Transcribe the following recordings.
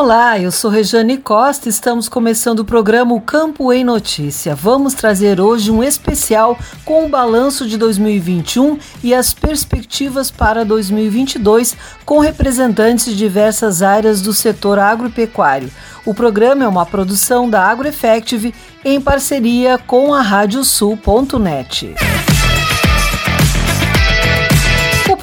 Olá, eu sou Rejane Costa e estamos começando o programa O Campo em Notícia. Vamos trazer hoje um especial com o balanço de 2021 e as perspectivas para 2022 com representantes de diversas áreas do setor agropecuário. O programa é uma produção da AgroEffective em parceria com a Radiosul.net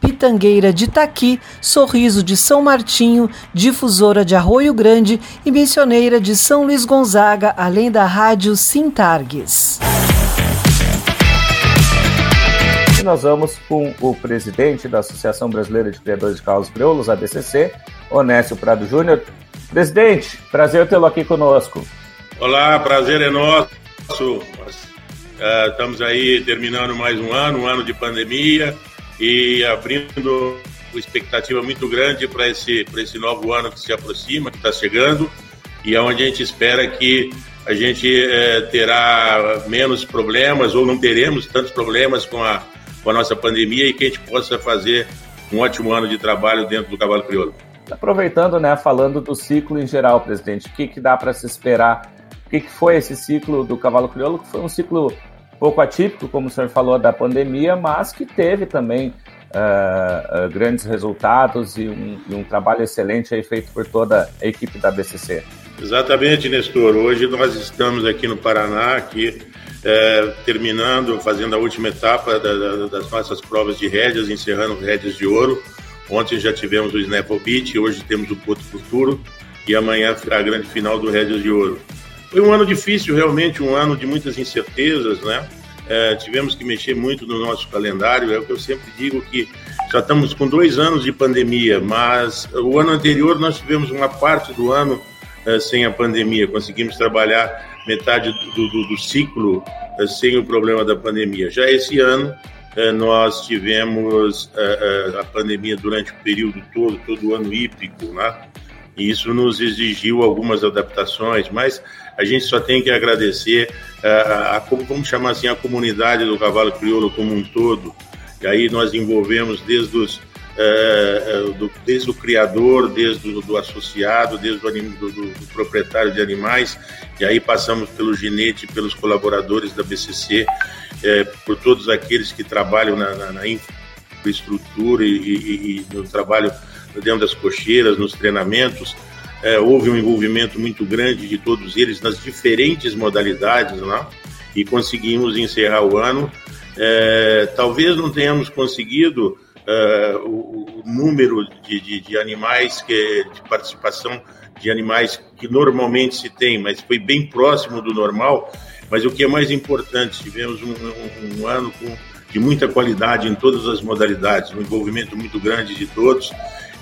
Pitangueira de Itaqui, Sorriso de São Martinho, Difusora de Arroio Grande e Missioneira de São Luís Gonzaga, além da Rádio Sintargues. E nós vamos com o presidente da Associação Brasileira de Criadores de Cavalos Crioulos, ABCC, Onésio Prado Júnior. Presidente, prazer tê-lo aqui conosco. Olá, prazer é nosso. Uh, estamos aí terminando mais um ano, um ano de pandemia e abrindo uma expectativa muito grande para esse, esse novo ano que se aproxima, que está chegando, e é onde a gente espera que a gente é, terá menos problemas ou não teremos tantos problemas com a, com a nossa pandemia e que a gente possa fazer um ótimo ano de trabalho dentro do Cavalo Crioulo. Aproveitando, né, falando do ciclo em geral, presidente, o que, que dá para se esperar? O que, que foi esse ciclo do Cavalo Crioulo? Que foi um ciclo pouco atípico, como o senhor falou, da pandemia, mas que teve também uh, uh, grandes resultados e um, e um, trabalho excelente aí feito por toda a equipe da BCC. Exatamente, Nestor. Hoje nós estamos aqui no Paraná, aqui é, terminando, fazendo a última etapa da, da, das nossas provas de rédeas, encerrando rédeas de ouro. Ontem já tivemos o Snapple Beach, hoje temos o Porto Futuro e amanhã a grande final do Rédeas de Ouro. Foi um ano difícil, realmente, um ano de muitas incertezas, né? É, tivemos que mexer muito no nosso calendário. É o que eu sempre digo que já estamos com dois anos de pandemia, mas o ano anterior nós tivemos uma parte do ano é, sem a pandemia. Conseguimos trabalhar metade do, do, do ciclo é, sem o problema da pandemia. Já esse ano é, nós tivemos é, é, a pandemia durante o período todo, todo o ano hípico, né? E isso nos exigiu algumas adaptações, mas a gente só tem que agradecer a, a, a vamos chamar assim, a comunidade do cavalo crioulo como um todo. E aí nós envolvemos desde os é, do, desde o criador, desde o do associado, desde o do, do, do, proprietário de animais, e aí passamos pelo ginete, pelos colaboradores da BCC, é, por todos aqueles que trabalham na, na, na infraestrutura e, e, e, no trabalho dentro das cocheiras, nos treinamentos, é, houve um envolvimento muito grande de todos eles nas diferentes modalidades, né? e conseguimos encerrar o ano. É, talvez não tenhamos conseguido uh, o, o, número de, de, de, animais, que, de participação de animais que normalmente se tem, mas foi bem próximo do normal. Mas o que é mais importante, tivemos um, um, um ano com, de muita qualidade em todas as modalidades, um envolvimento muito grande de todos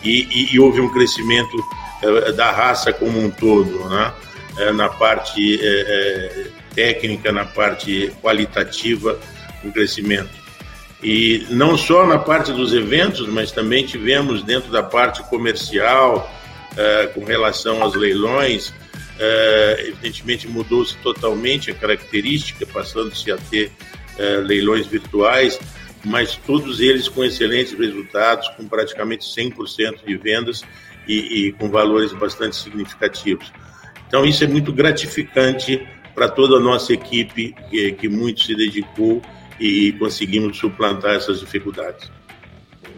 e, e, e houve um crescimento da raça como um todo, né? Uh, na parte técnica, na parte qualitativa, um crescimento. E não só na parte dos eventos, mas também tivemos dentro da parte comercial, com relação aos leilões, evidentemente mudou-se totalmente a característica, passando-se a ter leilões virtuais, mas todos eles com excelentes resultados, com praticamente 100% de vendas e, e com valores bastante significativos. Então, isso é muito gratificante para toda a nossa equipe, que, que muito se dedicou e conseguimos suplantar essas dificuldades.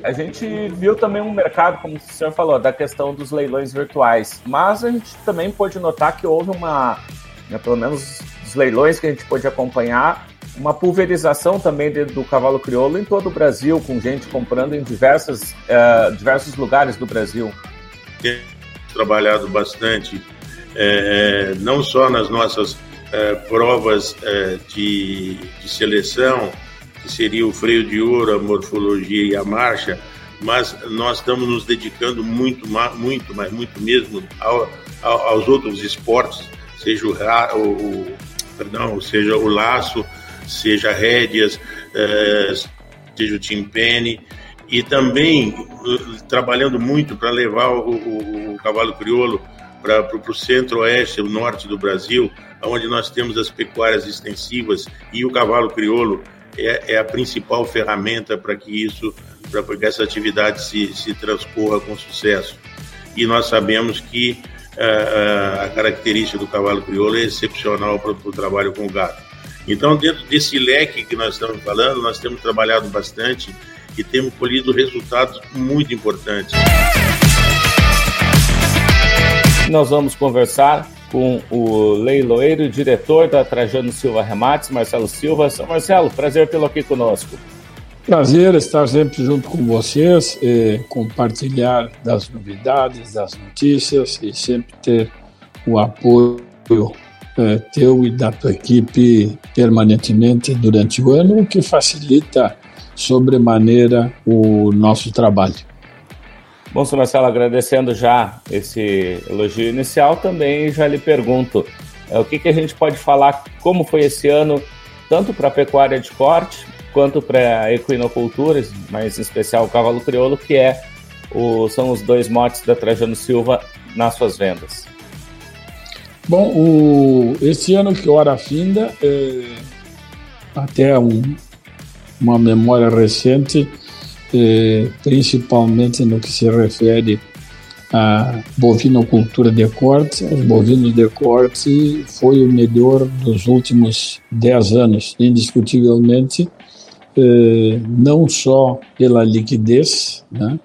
A gente viu também um mercado, como o senhor falou, da questão dos leilões virtuais, mas a gente também pôde notar que houve uma, né, pelo menos os leilões que a gente pôde acompanhar, uma pulverização também do cavalo crioulo em todo o Brasil, com gente comprando em diversas, uh, diversos lugares do Brasil. Temos trabalhado bastante, é, não só nas nossas é, provas é, de, de, seleção, que seria o freio de ouro, a morfologia e a marcha, mas nós estamos nos dedicando muito, muito, mas muito mesmo ao, ao, aos outros esportes, seja o, o, o, perdão, seja o laço, seja rédeas, é, seja o timpene, e também uh, trabalhando muito para levar o, o, o cavalo crioulo para o centro-oeste, o norte do Brasil, onde nós temos as pecuárias extensivas e o cavalo crioulo é, é a principal ferramenta para que isso, para que essa atividade se, se transcorra com sucesso. E nós sabemos que uh, a característica do cavalo crioulo é excepcional para o trabalho com o gado. Então, dentro desse leque que nós estamos falando, nós temos trabalhado bastante e temos colhido resultados muito importantes. Nós vamos conversar com o leiloeiro diretor da Trajano Silva Remates, Marcelo Silva. São Marcelo, prazer tê-lo aqui conosco. Prazer estar sempre junto com vocês, e compartilhar das novidades, das notícias e sempre ter o apoio é, teu e da tua equipe permanentemente durante o ano, o que facilita sobremaneira o nosso trabalho. Bom, senhor Marcelo, agradecendo já esse elogio inicial, também já lhe pergunto é, o que, que a gente pode falar, como foi esse ano, tanto para a pecuária de corte, quanto para equinoculturas, mas em especial o cavalo crioulo, que é o, são os dois motes da Trajano Silva nas suas vendas. Bom, o, esse ano que hora finda, é, até um, uma memória recente, eh, principalmente no que se refere à bovinocultura de corte. Os bovinos de corte foi o melhor dos últimos 10 anos, indiscutivelmente, eh, não só pela liquidez, né,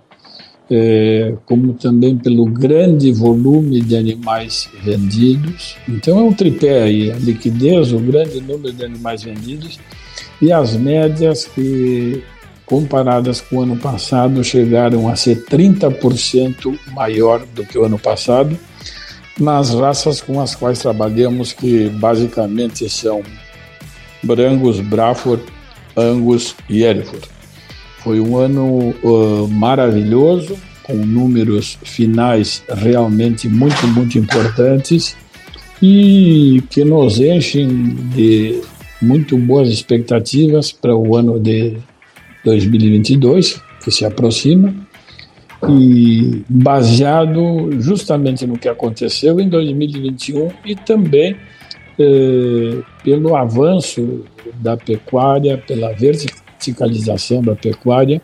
eh, como também pelo grande volume de animais vendidos. Então é um tripé aí, a liquidez, o grande número de animais vendidos e as médias que comparadas com o ano passado, chegaram a ser 30% maior do que o ano passado, nas raças com as quais trabalhamos, que basicamente são Brangus, Braford, Angus e Hereford. Foi um ano uh, maravilhoso, com números finais realmente muito, muito importantes e que nos enchem de muito boas expectativas para o ano de 2022, que se aproxima, e baseado justamente no que aconteceu em 2021 e também eh, pelo avanço da pecuária, pela verticalização da pecuária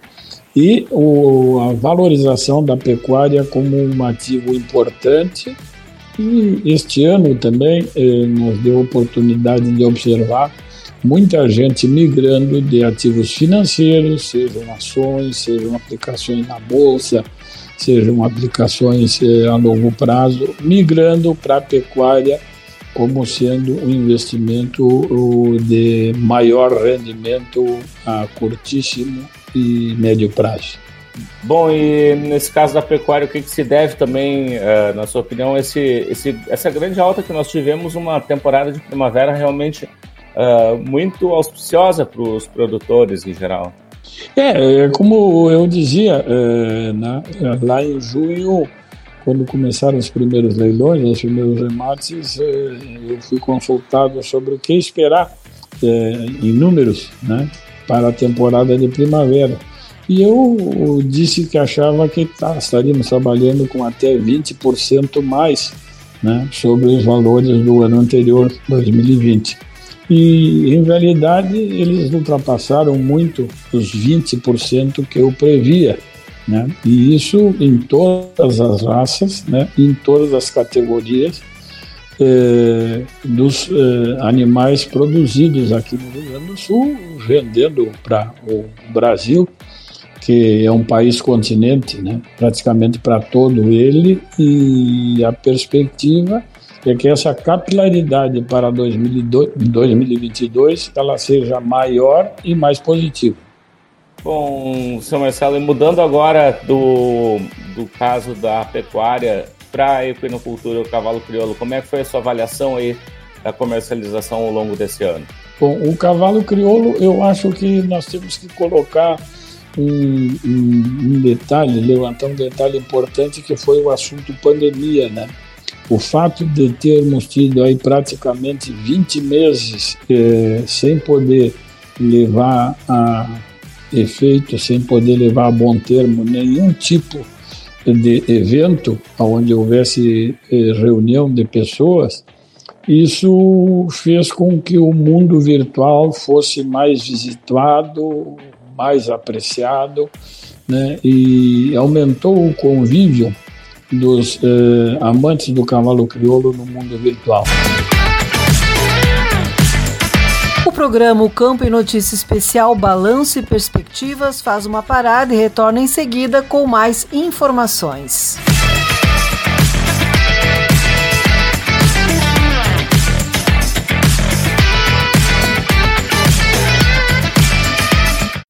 e o, a valorização da pecuária como um ativo importante. E este ano também eh, nos deu oportunidade de observar muita gente migrando de ativos financeiros, sejam ações, sejam aplicações na bolsa, sejam aplicações eh, a longo prazo, migrando para a pecuária como sendo um investimento de maior rendimento a curtíssimo e médio prazo. Bom, e nesse caso da pecuária, o que, que se deve também, uh, na sua opinião, esse, esse, essa grande alta que nós tivemos, uma temporada de primavera realmente uh, muito auspiciosa para os produtores em geral? É, é como eu dizia, é, lá em junho, quando começaram os primeiros leilões, os primeiros remates, é, eu fui consultado sobre o que esperar é, em números né, para a temporada de primavera. E eu disse que achava que tá, estaríamos trabalhando com até 20% mais né, sobre os valores do ano anterior, 2020. E, em realidade, eles ultrapassaram muito os 20% que eu previa. Né? E isso em todas as raças, né? em todas as categorias eh, dos eh, animais produzidos aqui no Rio Grande do Sul, vendendo para o Brasil que é um país continente, né, praticamente para todo ele, e a perspectiva é que essa capilaridade para 2022 ela seja maior e mais positiva. Bom, senhor Marcelo, e mudando agora do, do caso da pecuária para a equinocultura, o cavalo crioulo, como é que foi a sua avaliação aí da comercialização ao longo desse ano? Bom, o cavalo crioulo, eu acho que nós temos que colocar um, um, um detalhe, levantar um detalhe importante que foi o assunto pandemia, né? O fato de termos tido aí praticamente 20 meses eh, sem poder levar a efeito, sem poder levar a bom termo nenhum tipo de evento onde houvesse eh, reunião de pessoas, isso fez com que o mundo virtual fosse mais visitado, mais apreciado, né, e aumentou o convívio dos eh, amantes do cavalo crioulo no mundo virtual. O programa o Campo e Notícia Especial Balanço e Perspectivas faz uma parada e retorna em seguida com mais informações.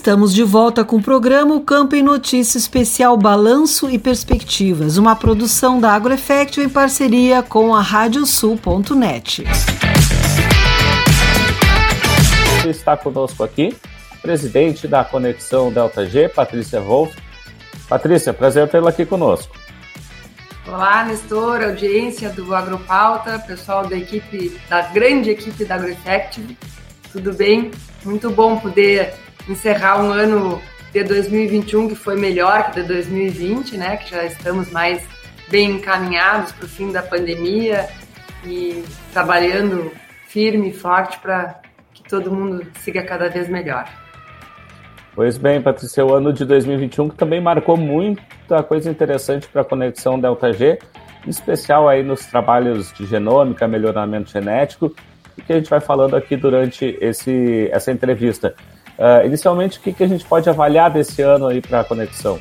Estamos de volta com o programa o Campo em Notícia Especial Balanço e Perspectivas, uma produção da AgroEffect em parceria com a Radiosul.net. Está conosco aqui, presidente da Conexão Delta G, Patrícia Wolff. Patrícia, prazer tê-la aqui conosco. Olá, Nestor, audiência do Agropauta, pessoal da equipe, da grande equipe da AgroEffective. Tudo bem? Muito bom poder encerrar um ano de 2021 que foi melhor que de 2020, né? Que já estamos mais bem encaminhados para o fim da pandemia e trabalhando firme e forte para que todo mundo siga cada vez melhor. Pois bem, Patrícia, o ano de 2021 que também marcou muita coisa interessante para a conexão Delta G, em especial aí nos trabalhos de genômica, melhoramento genético, que a gente vai falando aqui durante esse, essa entrevista. Uh, inicialmente, o que, que a gente pode avaliar desse ano aí para a Conexão?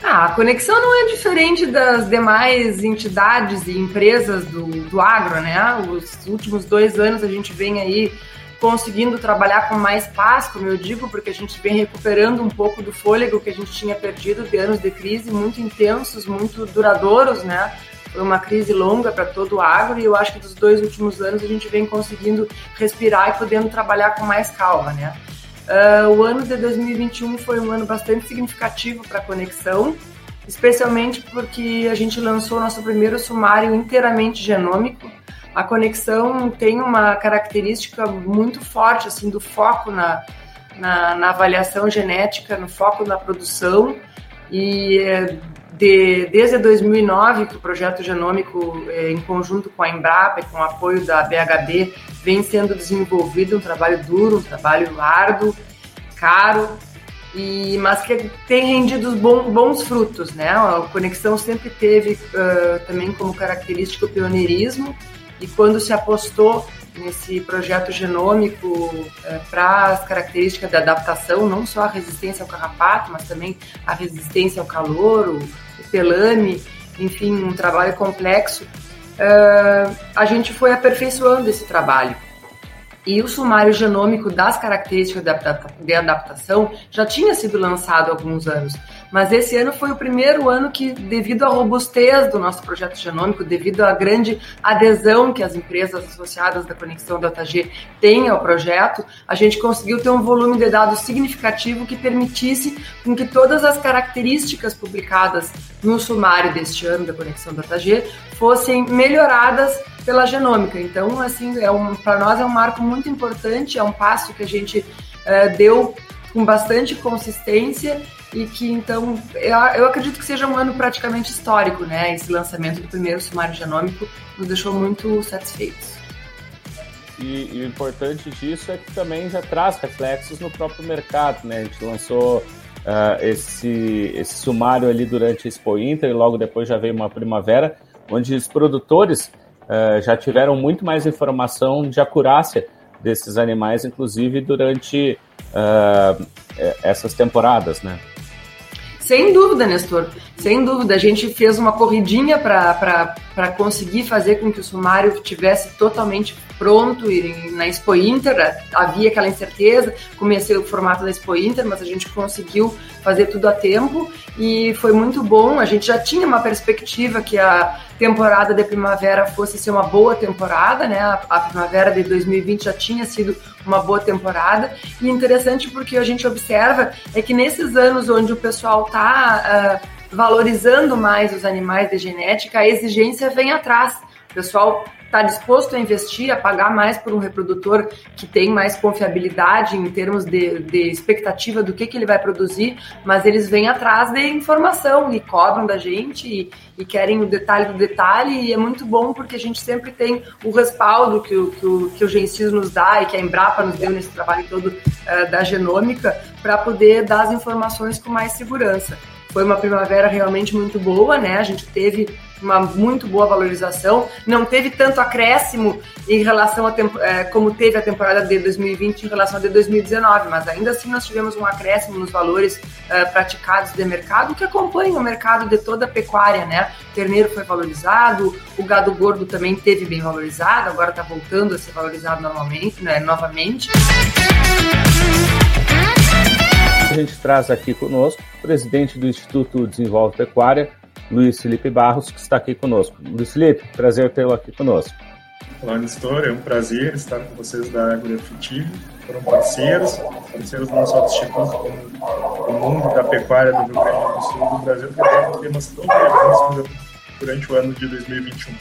Ah, a Conexão não é diferente das demais entidades e empresas do, do agro, né? Os últimos dois anos a gente vem aí conseguindo trabalhar com mais paz, como eu digo, porque a gente vem recuperando um pouco do fôlego que a gente tinha perdido de anos de crise muito intensos, muito duradouros, né? Foi uma crise longa para todo o agro e eu acho que dos dois últimos anos a gente vem conseguindo respirar e podendo trabalhar com mais calma, né? Uh, o ano de 2021 foi um ano bastante significativo para a Conexão, especialmente porque a gente lançou nosso primeiro sumário inteiramente genômico. A Conexão tem uma característica muito forte assim do foco na, na, na avaliação genética, no foco na produção e de, desde 2009 que o projeto genômico, é, em conjunto com a Embrapa e com o apoio da BHB, vem sendo desenvolvido, um trabalho duro, um trabalho árduo, caro, e, mas que tem rendido bons, bons frutos, né? A Conexão sempre teve uh, também como característica o pioneirismo, e quando se apostou nesse projeto genômico uh, para as características da adaptação, não só a resistência ao carrapato, mas também a resistência ao calor, o, Pelame, enfim, um trabalho complexo, uh, a gente foi aperfeiçoando esse trabalho. E o sumário genômico das características de adaptação já tinha sido lançado há alguns anos, mas esse ano foi o primeiro ano que, devido à robustez do nosso projeto genômico, devido à grande adesão que as empresas associadas da Conexão DataG têm ao projeto, a gente conseguiu ter um volume de dados significativo que permitisse com que todas as características publicadas no sumário deste ano da Conexão DataG fossem melhoradas pela genômica. Então, assim, é um, para nós é um marco muito importante, é um passo que a gente uh, deu com bastante consistência e que então eu, eu acredito que seja um ano praticamente histórico, né? Esse lançamento do primeiro sumário genômico nos deixou muito satisfeitos. E, e, o importante disso é que também já traz reflexos no próprio mercado, né? A gente lançou uh, esse, esse sumário ali durante a Expo Inter e logo depois já veio uma primavera, onde os produtores uh, já tiveram muito mais informação de acurácia desses animais, inclusive durante uh, essas temporadas, né? Sem dúvida, Nestor. Sem dúvida. A gente fez uma corridinha para conseguir fazer com que o sumário tivesse totalmente pronto e na Expo Inter havia aquela incerteza, comecei o formato da Expo Inter, mas a gente conseguiu fazer tudo a tempo e foi muito bom. A gente já tinha uma perspectiva que a temporada de primavera fosse ser uma boa temporada, né? A, primavera de 2020 já tinha sido uma boa temporada e interessante porque a gente observa é que nesses anos onde o pessoal está uh, valorizando mais os animais de genética, a exigência vem atrás. O pessoal está disposto a investir, a pagar mais por um reprodutor que tem mais confiabilidade em termos de, de expectativa do que, que ele vai produzir, mas eles vêm atrás de informação e cobram da gente e, e querem o detalhe do detalhe, e é muito bom porque a gente sempre tem o respaldo que o, que o, que o Gencis nos dá e que a Embrapa nos deu nesse trabalho todo uh, da genômica para poder dar as informações com mais segurança. Foi uma primavera realmente muito boa, né? A gente teve uma muito boa valorização, não teve tanto acréscimo em relação a é, como teve a temporada de 2020 em relação a de 2019, mas ainda assim nós tivemos um acréscimo nos valores é, praticados de mercado que acompanha o mercado de toda a pecuária, né? O terneiro foi valorizado, o gado gordo também teve bem valorizado, agora está voltando a ser valorizado normalmente, né? novamente. Traz aqui conosco o presidente do Instituto Desenvolve Pecuária, Luiz Felipe Barros, que está aqui conosco. Luiz Felipe, prazer tê-lo aqui conosco. Olá, Nestor, é um prazer estar com vocês da Agroafetivo. Foram parceiros, parceiros do nosso instituto, como o mundo da pecuária do Rio Grande do Sul do Brasil, que tem temas tão relevantes durante o ano de 2021.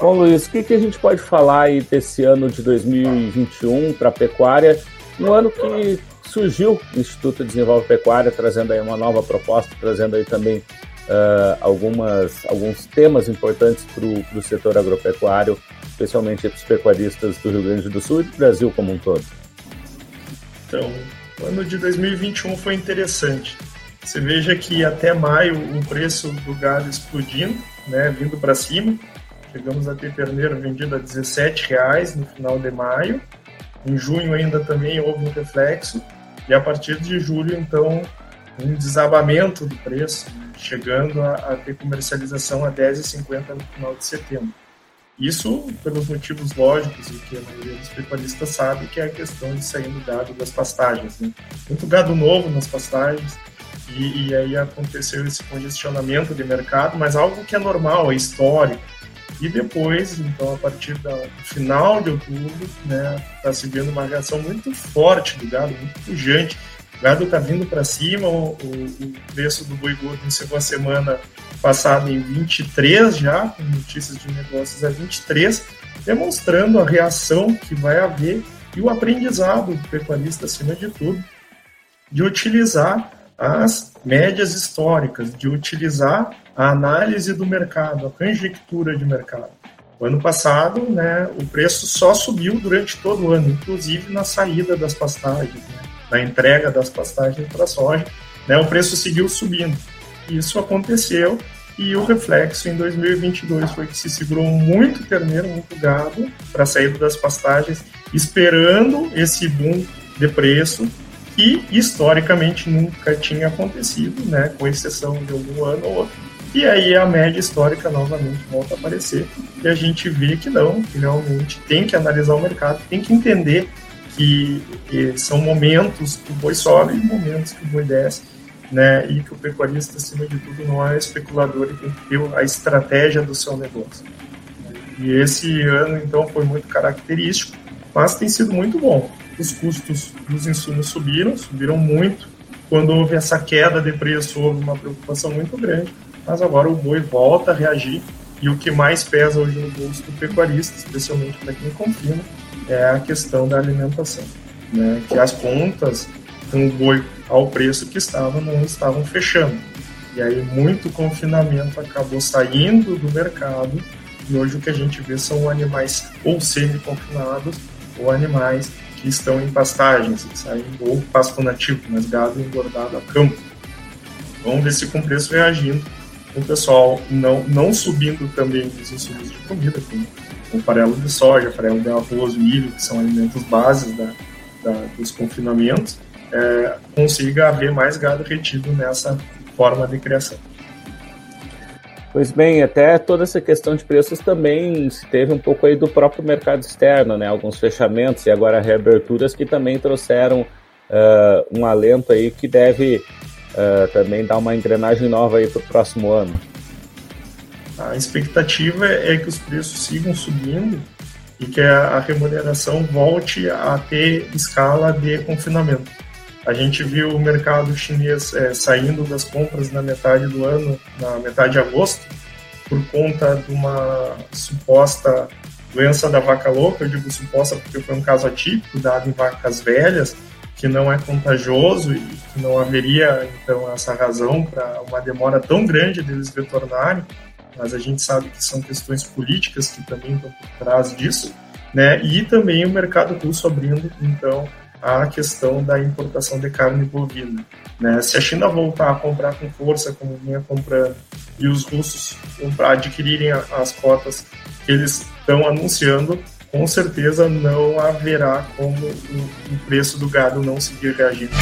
Bom, Luiz, o que, que a gente pode falar aí desse ano de 2021 para a pecuária, no ano que surgiu o Instituto Desenvolve Pecuária, trazendo aí uma nova proposta, trazendo aí também uh, algumas, alguns temas importantes para o setor agropecuário, especialmente para os pecuaristas do Rio Grande do Sul e do Brasil como um todo. Então, o ano de 2021 foi interessante. Você veja que até maio o preço do gado explodindo, né, vindo para cima. Chegamos a ter terneiro vendido a 17 reais no final de maio. Em junho ainda também houve um reflexo e a partir de julho, então, um desabamento do preço, chegando a, a ter comercialização a 10,50 no final de setembro. Isso pelos motivos lógicos e que a maioria dos pecuaristas sabe, que é a questão de sair do gado das pastagens. Né? Muito gado novo nas pastagens, e e, aí aconteceu esse congestionamento de mercado, mas algo que é normal, é histórico. E depois, então, a partir do final de outubro, né, está se vendo uma reação muito forte do gado, muito pujante. O gado está vindo para cima, o, o, o, preço do boi gordo encerrou a semana passada em 23 já, com notícias de negócios a 23, demonstrando a reação que vai haver e o aprendizado do pecuarista, acima de tudo, de utilizar as médias históricas, de utilizar a análise do mercado, a conjectura de mercado. O ano passado, né, o preço só subiu durante todo o ano, inclusive na saída das pastagens, né, na entrega das pastagens para a soja, né, o preço seguiu subindo. Isso aconteceu e o reflexo em 2022 foi que se segurou muito terneiro, muito gado para a saída das pastagens, esperando esse boom de preço que historicamente nunca tinha acontecido, né, com exceção de algum ano ou outro. E aí a média histórica novamente volta a aparecer e a gente vê que não, que realmente tem que analisar o mercado, tem que entender que, são momentos que o boi sobe e momentos que o boi desce, né, e que o pecuarista, acima de tudo, não é especulador e tem que ter a estratégia do seu negócio. E esse ano, então, foi muito característico, mas tem sido muito bom os custos dos insumos subiram, subiram muito. Quando houve essa queda de preço, houve uma preocupação muito grande, mas agora o boi volta a reagir e o que mais pesa hoje no bolso do pecuarista, especialmente para quem confina, é a questão da alimentação. Né? Que as contas com o boi ao preço que estava não estavam fechando. E aí muito confinamento acabou saindo do mercado e hoje o que a gente vê são animais ou semi-confinados ou animais que estão em pastagens, que saem ou pasto nativo, mas gado engordado a campo. Vamos ver se com o preço reagindo, o pessoal não, não subindo também os insumos de comida, como o farelo de soja, farelo de arroz, milho, que são alimentos bases da, da dos confinamentos, é, consiga haver mais gado retido nessa forma de criação. Pois bem, até toda essa questão de preços também se teve um pouco aí do próprio mercado externo, né? Alguns fechamentos e agora reaberturas que também trouxeram uh, um alento aí que deve uh, também dar uma engrenagem nova aí para o próximo ano. A expectativa é que os preços sigam subindo e que a remuneração volte a ter escala de confinamento. A gente viu o mercado chinês é, saindo das compras na metade do ano, na metade de agosto, por conta de uma suposta doença da vaca louca. Eu digo suposta porque foi um caso atípico, dado em vacas velhas, que não é contagioso e que não haveria, então, essa razão para uma demora tão grande deles retornarem. Mas a gente sabe que são questões políticas que também estão por trás disso, né? E também o mercado russo abrindo, então, a questão da importação de carne bovina. Né? Se a China voltar a comprar com força, como vinha comprando, e os russos adquirirem as cotas que eles estão anunciando, com certeza não haverá como o preço do gado não seguir reagindo.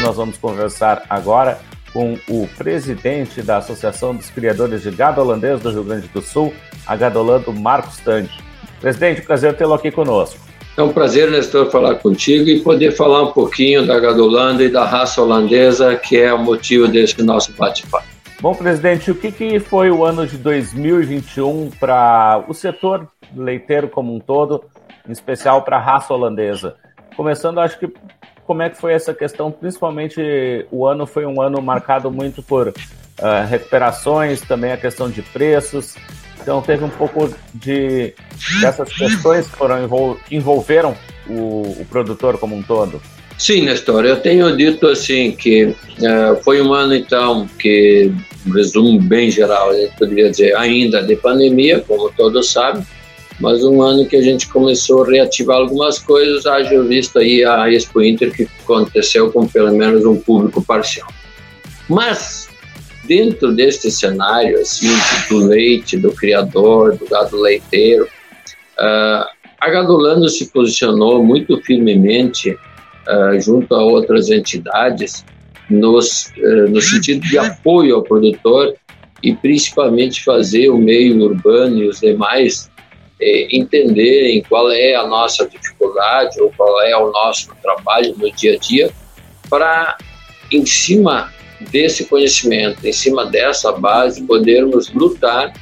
Nós vamos conversar agora com o presidente da Associação dos Criadores de Gado Holandês do Rio Grande do Sul, a Gadolando Marcos Tange. Presidente, prazer tê-lo aqui conosco. É um prazer, Nestor, falar contigo e poder falar um pouquinho da Gadolanda e da raça holandesa, que é o motivo desse nosso bate-papo. Bom, presidente, o que, que foi o ano de 2021 para o setor leiteiro como um todo, em especial para a raça holandesa? Começando, acho que como é que foi essa questão, principalmente o ano foi um ano marcado muito por uh, recuperações, também a questão de preços, então teve um pouco de dessas questões que foram envolveram o, o, produtor como um todo. Sim, Nestor, eu tenho dito assim que uh, foi um ano então que, um resumo bem geral, eu poderia dizer ainda de pandemia, como todos sabem, mas um ano que a gente começou a reativar algumas coisas, haja visto aí a Expo Inter que aconteceu com pelo menos um público parcial. Mas dentro deste cenário assim do leite, do criador, do gado leiteiro, uh, a Gadolando se posicionou muito firmemente uh, junto a outras entidades nos, uh, no sentido de apoio ao produtor e principalmente fazer o meio urbano e os demais eh, entenderem qual é a nossa dificuldade ou qual é o nosso trabalho no dia a dia para, em cima desse conhecimento, em cima dessa base, podermos lutar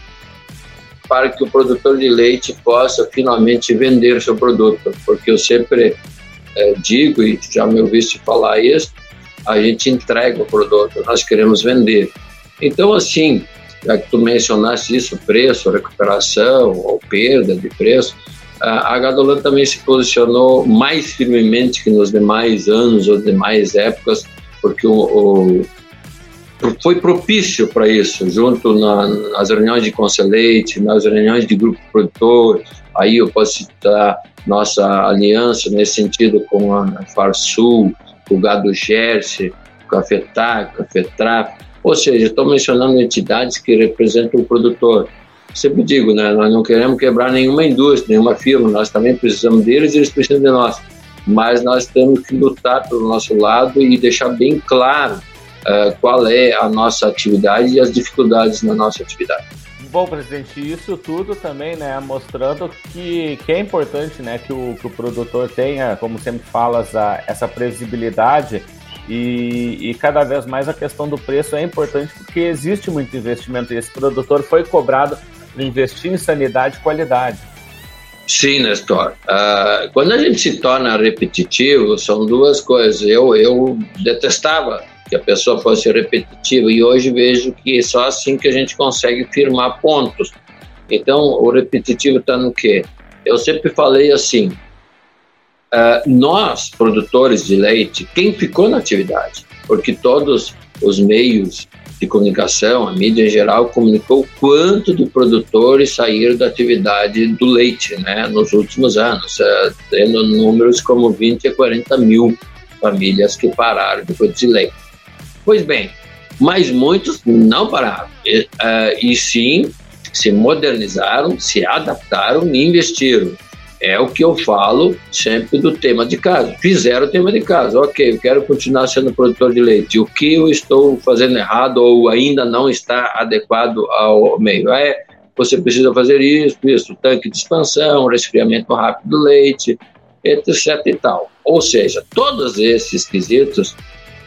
para que o produtor de leite possa finalmente vender seu produto, porque eu sempre é, digo e já me ouviste falar isso, a gente entrega o produto, nós queremos vender. Então, assim, já que tu mencionaste isso, preço, recuperação ou perda de preço, a Gadolan também se posicionou mais firmemente que nos demais anos ou demais épocas, porque o, o foi propício para isso, junto na, nas reuniões de conselheite, nas reuniões de grupo produtor, aí eu posso citar nossa aliança nesse sentido com a Farsul, o Gado Jersey, o Cafetá, Cafetrap, ou seja, estou mencionando entidades que representam o produtor. Sempre digo, né, nós não queremos quebrar nenhuma indústria, nenhuma firma, nós também precisamos deles e eles precisam de nós. Mas nós temos que lutar pelo nosso lado e deixar bem claro uh, qual é a nossa atividade e as dificuldades na nossa atividade. Bom, presidente, isso tudo também, né, mostrando que, que é importante, né, que o, que o produtor tenha, como sempre falas, a, essa previsibilidade e, e, cada vez mais a questão do preço é importante porque existe muito investimento e esse produtor foi cobrado para investir em sanidade e qualidade. Sim, Nestor. Uh, quando a gente se torna repetitivo, são duas coisas. Eu, eu detestava que a pessoa fosse repetitiva e hoje vejo que é só assim que a gente consegue firmar pontos. Então, o repetitivo está no quê? Eu sempre falei assim: uh, nós, produtores de leite, quem ficou na atividade? Porque todos os meios de comunicação, a mídia em geral, comunicou quanto de produtores saíram da atividade do leite né, nos últimos anos, uh, tendo números como 20 a 40 mil famílias que pararam de produzir leite. Pois bem, mas muitos não pararam, e, uh, e sim se modernizaram, se adaptaram e investiram. É o que eu falo sempre do tema de casa. Fizeram o tema de casa. Ok, eu quero continuar sendo produtor de leite. O que eu estou fazendo errado ou ainda não está adequado ao meio? É, você precisa fazer isso, isso, tanque de expansão, resfriamento rápido do leite, etc e tal. Ou seja, todos esses quesitos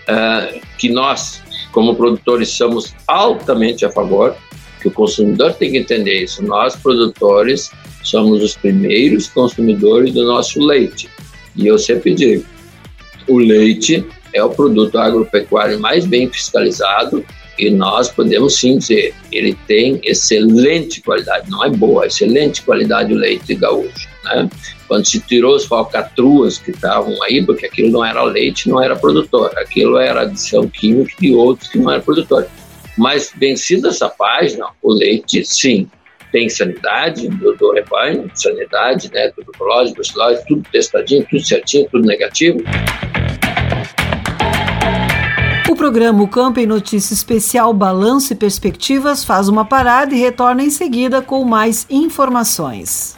uh, que nós, como produtores, somos altamente a favor, que o consumidor tem que entender isso. Nós, produtores, somos os primeiros consumidores do nosso leite. E eu sempre digo, o leite é o produto agropecuário mais bem fiscalizado e nós podemos sim dizer, ele tem excelente qualidade, não é boa, excelente qualidade o leite gaúcho. Né? Quando se tirou os falcatruas que estavam aí, porque aquilo não era leite, não era produtor, aquilo era adição química de outros que não eram produtores. Mas, vencida essa página, o leite, sim, tem sanidade do, do rebanho, sanidade, né, tuberculose, brucelose, tudo testadinho, tudo certinho, tudo negativo. O programa o Campo em Notícia Especial Balanço e Perspectivas faz uma parada e retorna em seguida com mais informações.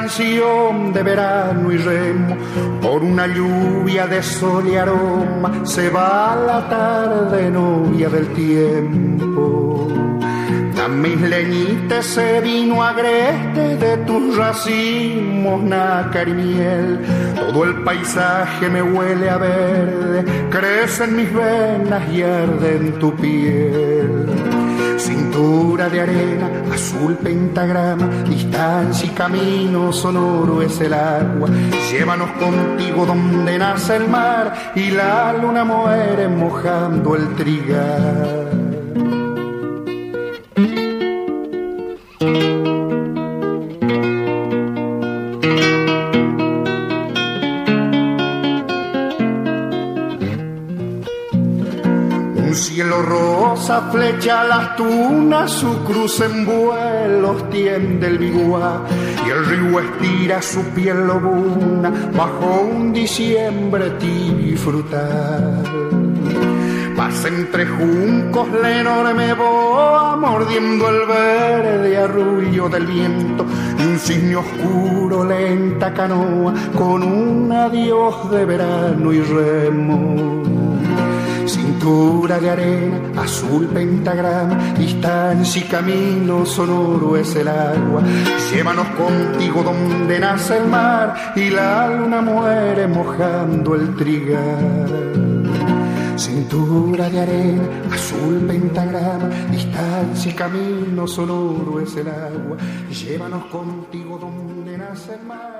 Canción de verano y remo. Por una lluvia de sol y aroma se va la tarde novia del tiempo. Mis leñites se vino agreste de tus racimos, nácar y miel. Todo el paisaje me huele a verde, crece en mis venas y arde en tu piel De arena, azul pentagrama, distancia y camino sonoro es el agua. Llévanos contigo donde nace el mar y la luna muere mojando el trigal. Flecha las tunas, su cruz en vuelos tiende el biguá y el río estira su piel lobuna bajo un diciembre tibio y frutal. Mas entre juncos la enorme boa mordiendo el verde arrullo del viento y un cisne oscuro lenta canoa con un adiós de verano y remo. Cintura de arena, azul pentagrama, distancia y camino sonoro es el agua. Llévanos contigo donde nace el mar y la luna muere mojando el trigal. Cintura de arena, azul pentagrama, distancia y camino sonoro es el agua. Llévanos contigo donde nace el mar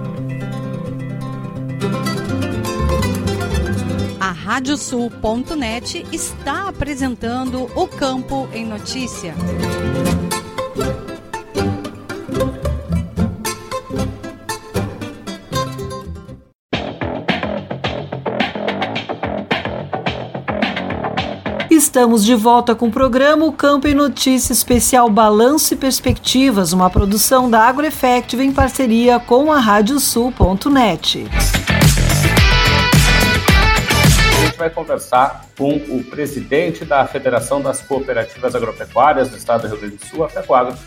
Radiosul.net está apresentando o Campo em Notícia. Estamos de volta com o programa o Campo em Notícia Especial Balanço e Perspectivas, uma produção da AgroEffective em parceria com a Radiosul.net. Vai conversar com o presidente da Federação das Cooperativas Agropecuárias do Estado do Rio Grande do Sul, a FECOAGro,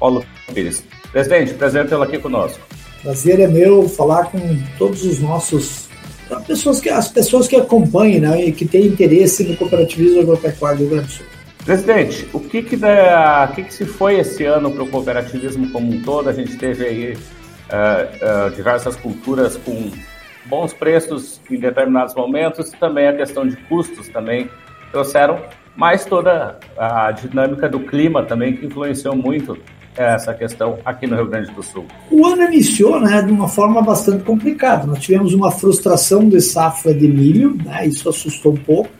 Paulo Pires. Presidente, prazer tê-lo aqui conosco. Prazer é meu falar com todos os nossos as pessoas que, as pessoas que acompanham né, e que têm interesse no cooperativismo agropecuário do Rio Grande do Sul. Presidente, o que que, da, o que, que se foi esse ano para o cooperativismo como um todo? A gente teve aí uh, uh, diversas culturas com bons preços em determinados momentos também a questão de custos também trouxeram, mais toda a dinâmica do clima também que influenciou muito essa questão aqui no Rio Grande do Sul? O ano iniciou né, de uma forma bastante complicada. Nós tivemos uma frustração de safra de milho, né, isso assustou um pouco.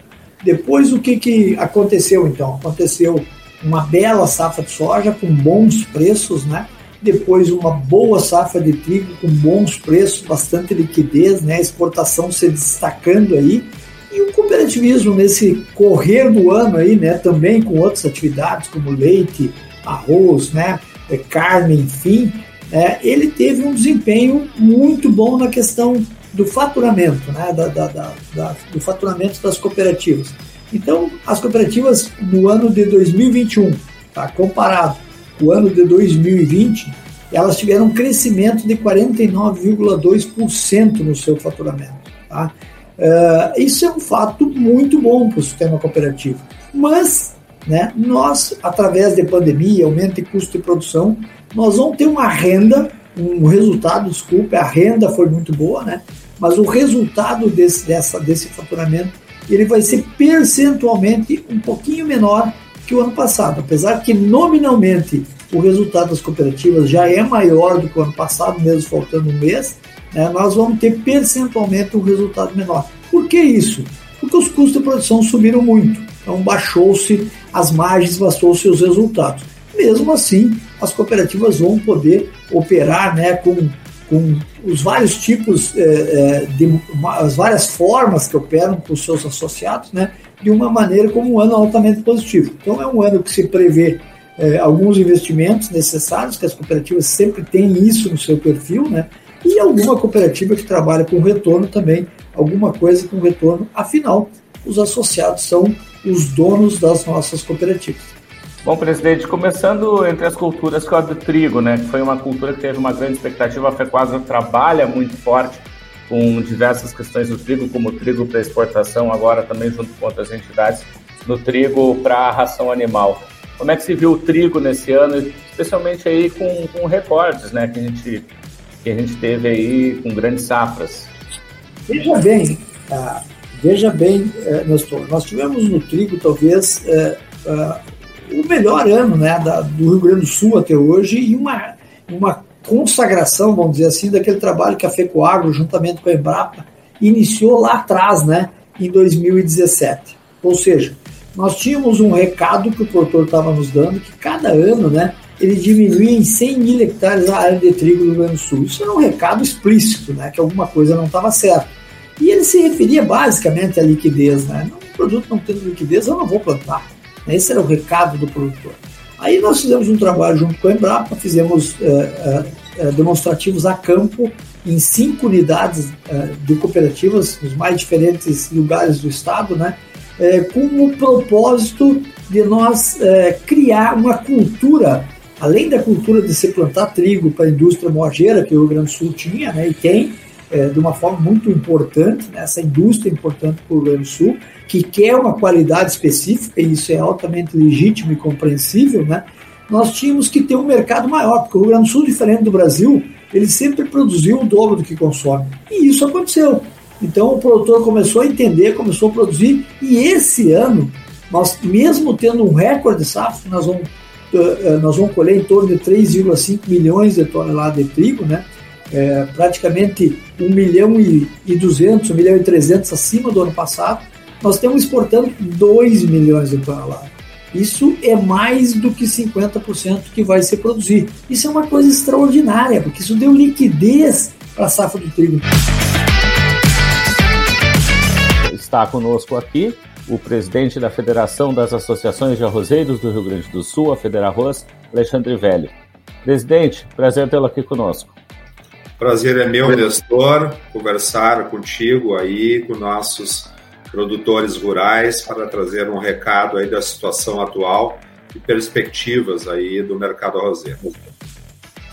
Depois, o que, que aconteceu então? Aconteceu uma bela safra de soja com bons preços, né? Depois, uma boa safra de trigo com bons preços, bastante liquidez, né? Exportação se destacando aí. E o cooperativismo nesse correr do ano aí, né? Também com outras atividades como leite, arroz, né? É, carne, enfim, é, ele teve um desempenho muito bom na questão do faturamento, né, da, da, da, do faturamento das cooperativas. Então, as cooperativas no ano de 2021, tá, comparado com o ano de 2020, elas tiveram um crescimento de 49,2% no seu faturamento. Tá? Uh, isso é um fato muito bom para o sistema cooperativo. Mas né? Nós, através da pandemia, aumento de custo de produção, nós vamos ter uma renda, um resultado, desculpe, a renda foi muito boa, né? mas o resultado desse, dessa, desse faturamento ele vai ser percentualmente um pouquinho menor que o ano passado, apesar que nominalmente o resultado das cooperativas já é maior do que o ano passado, mesmo faltando um mês, né, nós vamos ter percentualmente um resultado menor. Por que isso? Porque os custos de produção subiram muito, então baixou-se as margens, baixou-se os resultados. Mesmo assim, as cooperativas vão poder operar né, com, com os vários tipos, é, de, as várias formas que operam com os seus associados, né, de uma maneira como um ano altamente positivo. Então é um ano que se prevê é, alguns investimentos necessários, que as cooperativas sempre têm isso no seu perfil, né, e alguma cooperativa que trabalha com retorno também, alguma coisa com retorno, afinal, os associados são os donos das nossas cooperativas. Bom, presidente, começando entre as culturas que é a do trigo, né, que foi uma cultura que teve uma grande expectativa, a FECOASA trabalha muito forte com diversas questões do trigo, como trigo para exportação, agora também junto com outras entidades, no trigo para ração animal. Como é que se viu o trigo nesse ano, especialmente aí com, com recordes, né, que a gente que a gente teve aí com grandes safras? Veja bem, ah, Veja bem, é, Nestor, nós tivemos no trigo talvez é, é, o melhor ano né, da, do Rio Grande do Sul até hoje e uma, uma consagração, vamos dizer assim, daquele trabalho que a FECOAGRO, juntamente com a Embrapa, iniciou lá atrás, né, em 2017. Ou seja, nós tínhamos um recado que o produtor estava nos dando, que cada ano, né, ele diminuía em 100 mil hectares a área de trigo do Rio Grande do Sul. Isso era um recado explícito, né, que alguma coisa não estava certa. E ele se referia basicamente à liquidez, né? Não, o produto não tendo liquidez, eu não vou plantar. Esse era o recado do produtor. Aí nós fizemos um trabalho junto com a Embrapa, fizemos uh, uh, demonstrativos a campo em cinco unidades uh, de cooperativas nos mais diferentes lugares do estado, né? com o propósito de nós criar uma cultura além da cultura de se plantar trigo para a indústria moageira, que o Rio Grande do Sul tinha né, e tem, é, de uma forma muito importante, né, essa indústria importante para o Rio Grande do Sul, que quer uma qualidade específica, e isso é altamente legítimo e compreensível, né, nós tínhamos que ter um mercado maior, porque o Rio Grande do Sul, diferente do Brasil, ele sempre produziu o dobro do que consome. E isso aconteceu. Então o produtor começou a entender, começou a produzir, e esse ano, nós, mesmo tendo um recorde de safra, nós vamos eh, eh, nós vamos colher em torno de 3,5 milhões de toneladas de trigo, né? É, praticamente 1 milhão e, e 200, 1 milhão e 300 acima do ano passado. Nós estamos exportando 2 milhões de toneladas. Isso é mais do que 50% que vai se produzir. Isso é uma coisa extraordinária, porque isso deu liquidez para a safra do trigo. Está conosco aqui o presidente da Federação das Associações de Arrozeiros do Rio Grande do Sul, a Federarroz, Alexandre Velho. Presidente, prazer tê-lo aqui conosco. Prazer é meu, Nestor, conversar contigo aí, com nossos produtores rurais, para trazer um recado aí da situação atual e perspectivas aí do mercado arrozeiro.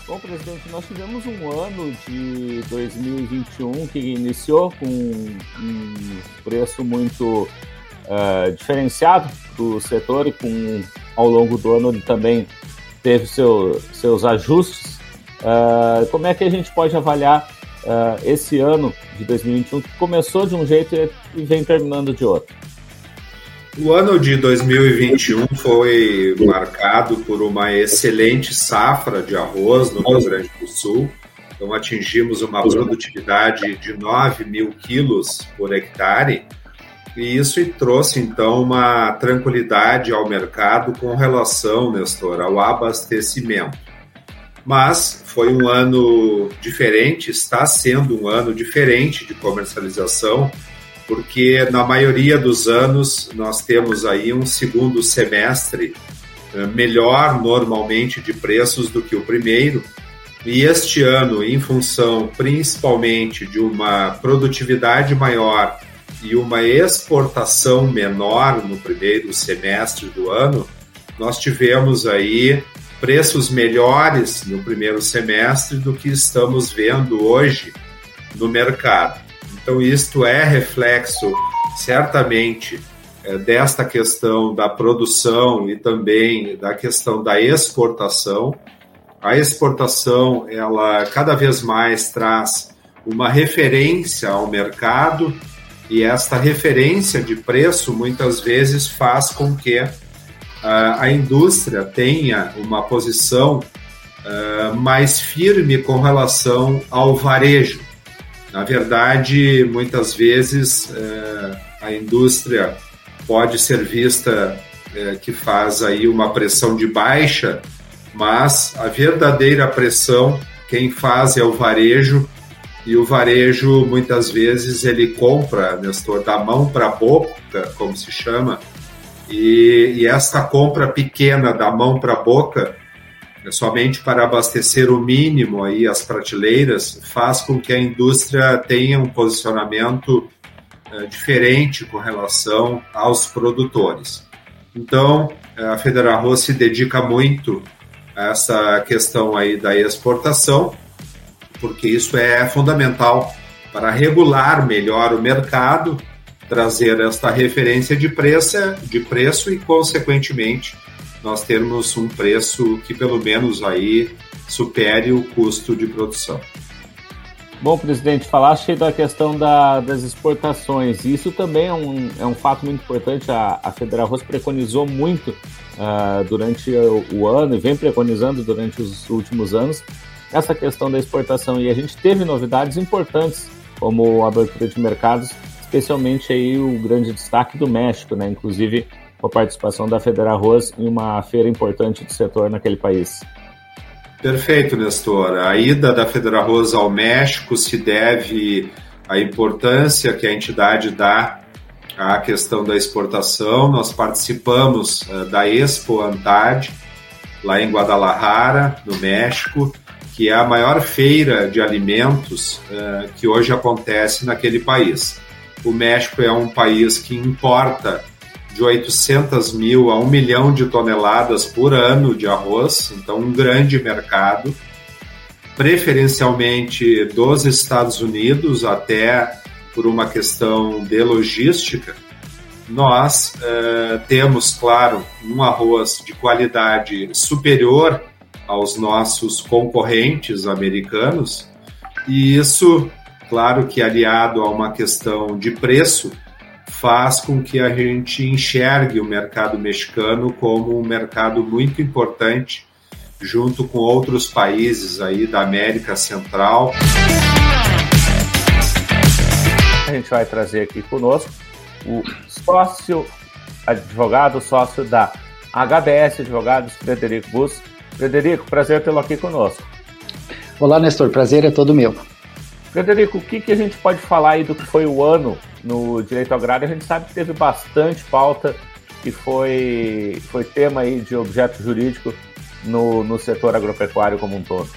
Bom, presidente, nós tivemos um ano de 2021 que iniciou com um preço muito uh, diferenciado do setor e com ao longo do ano ele também teve seu, seus ajustes. Uh, como é que a gente pode avaliar uh, esse ano de 2021 que começou de um jeito e vem terminando de outro? O ano de 2021 foi marcado por uma excelente safra de arroz no Rio Grande do Sul. Então, atingimos uma produtividade de 9 mil quilos por hectare, e isso trouxe, então, uma tranquilidade ao mercado com relação, Nestor, ao abastecimento. Mas foi um ano diferente, está sendo um ano diferente de comercialização, porque na maioria dos anos nós temos aí um segundo semestre eh, melhor normalmente de preços do que o primeiro. E este ano, em função principalmente de uma produtividade maior e uma exportação menor no primeiro semestre do ano, nós tivemos aí preços melhores no primeiro semestre do que estamos vendo hoje no mercado. Então, isto é reflexo, certamente, é, desta questão da produção e também da questão da exportação. A exportação, ela cada vez mais traz uma referência ao mercado e esta referência de preço muitas vezes faz com que a indústria tenha uma posição uh, mais firme com relação ao varejo. Na verdade, muitas vezes uh, a indústria pode ser vista que faz aí uma pressão de baixa, mas a verdadeira pressão quem faz é o varejo e o varejo muitas vezes ele compra, Nestor, da mão para a boca, como se chama, e, e essa compra pequena da mão para a boca, é somente para abastecer o mínimo aí as prateleiras, faz com que a indústria tenha um posicionamento é, diferente com relação aos produtores. Então, a Federal se dedica muito a essa questão aí da exportação, porque isso é fundamental para regular melhor o mercado, trazer esta referência de preço, de preço e, consequentemente, nós termos um preço que pelo menos aí supere o custo de produção. Bom, presidente, falaste da questão da, das exportações. Isso também é um, é um fato muito importante. A, a Federal Arroz preconizou muito uh, durante o, o, ano e vem preconizando durante os últimos anos essa questão da exportação. E a gente teve novidades importantes, como a abertura de mercados, especialmente aí o grande destaque do México, né? Inclusive com a participação da Federarroz em uma feira importante do setor naquele país. Perfeito, Nestor. A ida da Federarroz ao México se deve à importância que a entidade dá à questão da exportação. Nós participamos uh, da Expo Antad, lá em Guadalajara, no México, que é a maior feira de alimentos uh, que hoje acontece naquele país. O México é um país que importa de 800 mil a 1 milhão de toneladas por ano de arroz, então um grande mercado, preferencialmente dos Estados Unidos, até por uma questão de logística. Nós uh, temos, claro, um arroz de qualidade superior aos nossos concorrentes americanos, e isso, claro que aliado a uma questão de preço, faz com que a gente enxergue o mercado mexicano como um mercado muito importante, junto com outros países aí da América Central. A gente vai trazer aqui conosco o sócio advogado, sócio da HBS Advogados, Frederico Bus. Frederico, prazer tê-lo aqui conosco. Olá, Nestor, prazer é todo meu. Frederico, o que, que a gente pode falar aí do que foi o ano no direito agrário? A gente sabe que teve bastante pauta que foi, foi tema aí de objeto jurídico no, no setor agropecuário como um todo.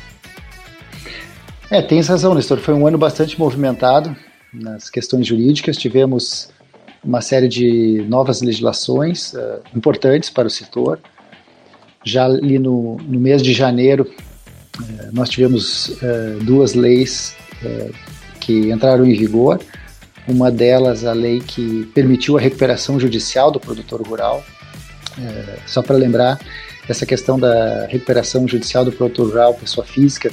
É, tem razão, Nestor. Foi um ano bastante movimentado nas questões jurídicas. Tivemos uma série de novas legislações uh, importantes para o setor. Já ali no, no mês de janeiro, uh, nós tivemos uh, duas leis é, que entraram em vigor. Uma delas, a lei que permitiu a recuperação judicial do produtor rural. É, só para lembrar, essa questão da recuperação judicial do produtor rural, pessoa física,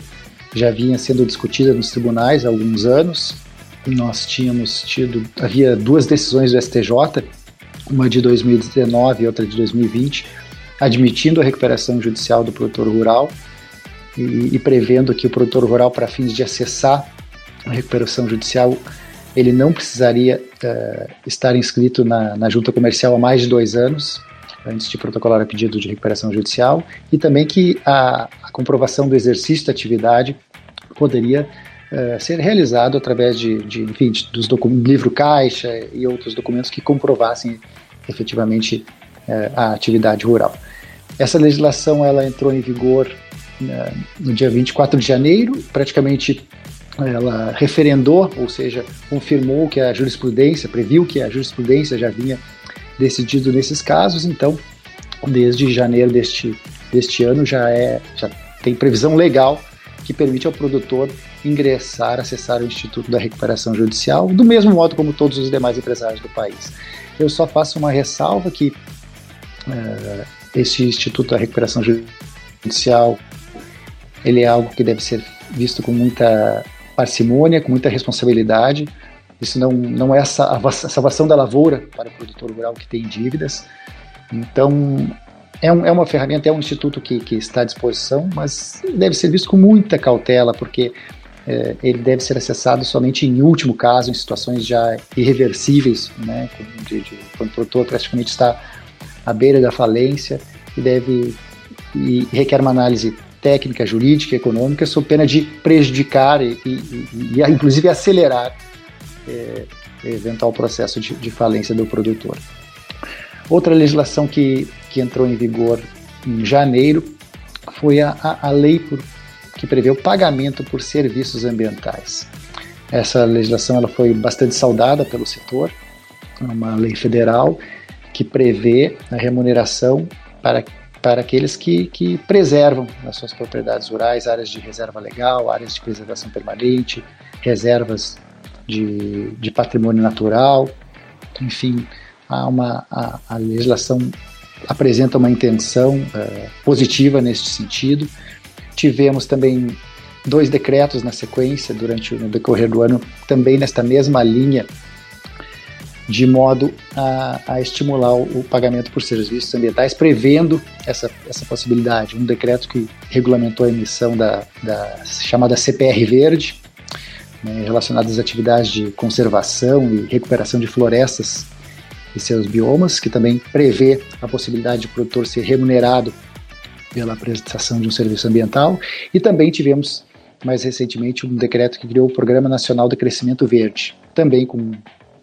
já vinha sendo discutida nos tribunais há alguns anos. Nós tínhamos tido, havia duas decisões do STJ, uma de 2019 e outra de 2020, admitindo a recuperação judicial do produtor rural e, e prevendo que o produtor rural, para fins de acessar recuperação judicial, ele não precisaria uh, estar inscrito na, na junta comercial há mais de dois anos, antes de protocolar o pedido de recuperação judicial, e também que a, a comprovação do exercício da atividade poderia uh, ser realizado através de, de enfim, de, dos livro caixa e outros documentos que comprovassem efetivamente uh, a atividade rural. Essa legislação ela entrou em vigor no dia 24 de janeiro, praticamente ela referendou, ou seja, confirmou que a jurisprudência, previu que a jurisprudência já vinha decidido nesses casos, então, desde janeiro deste, deste ano já é já tem previsão legal que permite ao produtor ingressar, acessar o Instituto da Recuperação Judicial, do mesmo modo como todos os demais empresários do país. Eu só faço uma ressalva que uh, esse Instituto da Recuperação Judicial ele é algo que deve ser visto com muita parcimônia, com muita responsabilidade. Isso não, não é a salvação da lavoura para o produtor rural que tem dívidas. Então, é, um, é uma ferramenta, é um instituto que, que está à disposição, mas deve ser visto com muita cautela, porque é, ele deve ser acessado somente em último caso, em situações já irreversíveis, né, de, de, quando o produtor praticamente está à beira da falência e deve e requer uma análise técnica, jurídica, econômica, sob pena de prejudicar e, e, e inclusive acelerar é, eventual processo de, de, falência do produtor. Outra legislação que, que entrou em vigor em janeiro foi a, a, a lei por, que prevê o pagamento por serviços ambientais. Essa legislação ela foi bastante saudada pelo setor, é uma lei federal que prevê a remuneração para para aqueles que, que preservam as suas propriedades rurais, áreas de reserva legal, áreas de preservação permanente, reservas de, de patrimônio natural, enfim, há uma, a, a legislação apresenta uma intenção uh, positiva neste sentido. Tivemos também dois decretos na sequência durante o decorrer do ano, também nesta mesma linha de modo a, a estimular o, pagamento por serviços ambientais, prevendo essa, essa possibilidade. Um decreto que regulamentou a emissão da, da chamada CPR Verde, né, relacionada às atividades de conservação e recuperação de florestas e seus biomas, que também prevê a possibilidade de o produtor ser remunerado pela prestação de um serviço ambiental, e também tivemos mais recentemente um decreto que criou o Programa Nacional de Crescimento Verde, também com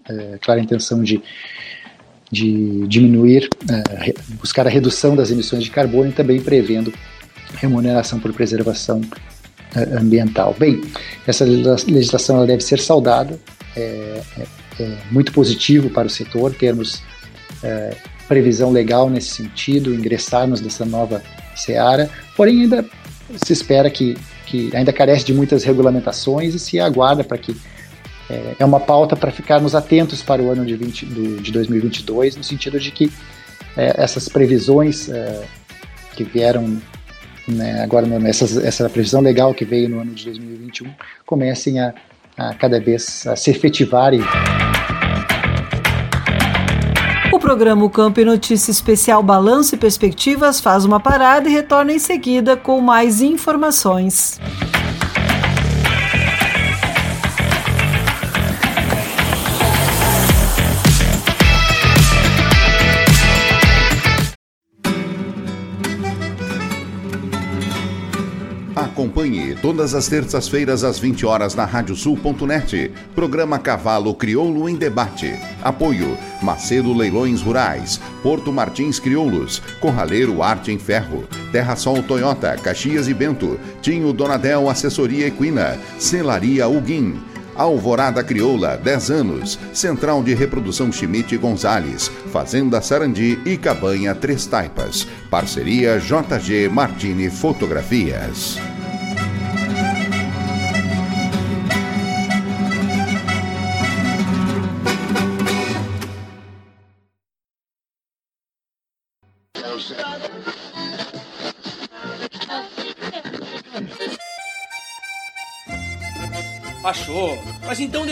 é, clara intenção de, de diminuir, é, buscar a redução das emissões de carbono e também prevendo remuneração por preservação é, ambiental. Bem, essa legislação ela deve ser saudada, é, muito positivo para o setor termos previsão legal nesse sentido, ingressarmos nessa nova seara, porém ainda se espera que, que ainda carece de muitas regulamentações e se aguarda para que é, é uma pauta para ficarmos atentos para o ano de, 20, do, de 2022, no sentido de que é, essas previsões é, que vieram né, agora, essas, essa previsão legal que veio no ano de 2021, comecem a, a cada vez a se efetivar. E... O programa Campo e Notícia Especial Balanço e Perspectivas faz uma parada e retorna em seguida com mais informações. Acompanhe todas as terças-feiras às 20 horas na radiosul.net. Programa Cavalo Crioulo em Debate. Apoio Macedo Leilões Rurais, Porto Martins Crioulos, Corraleiro Arte em Ferro, Terra Sol Toyota, Caxias e Bento, Tinho Donadel Assessoria Equina, Celaria Uguim. Alvorada Crioula, 10 anos. Central de Reprodução Schmidt Gonzales. Fazenda Sarandi e Cabanha Três Taipas. Parceria JG Martini Fotografias.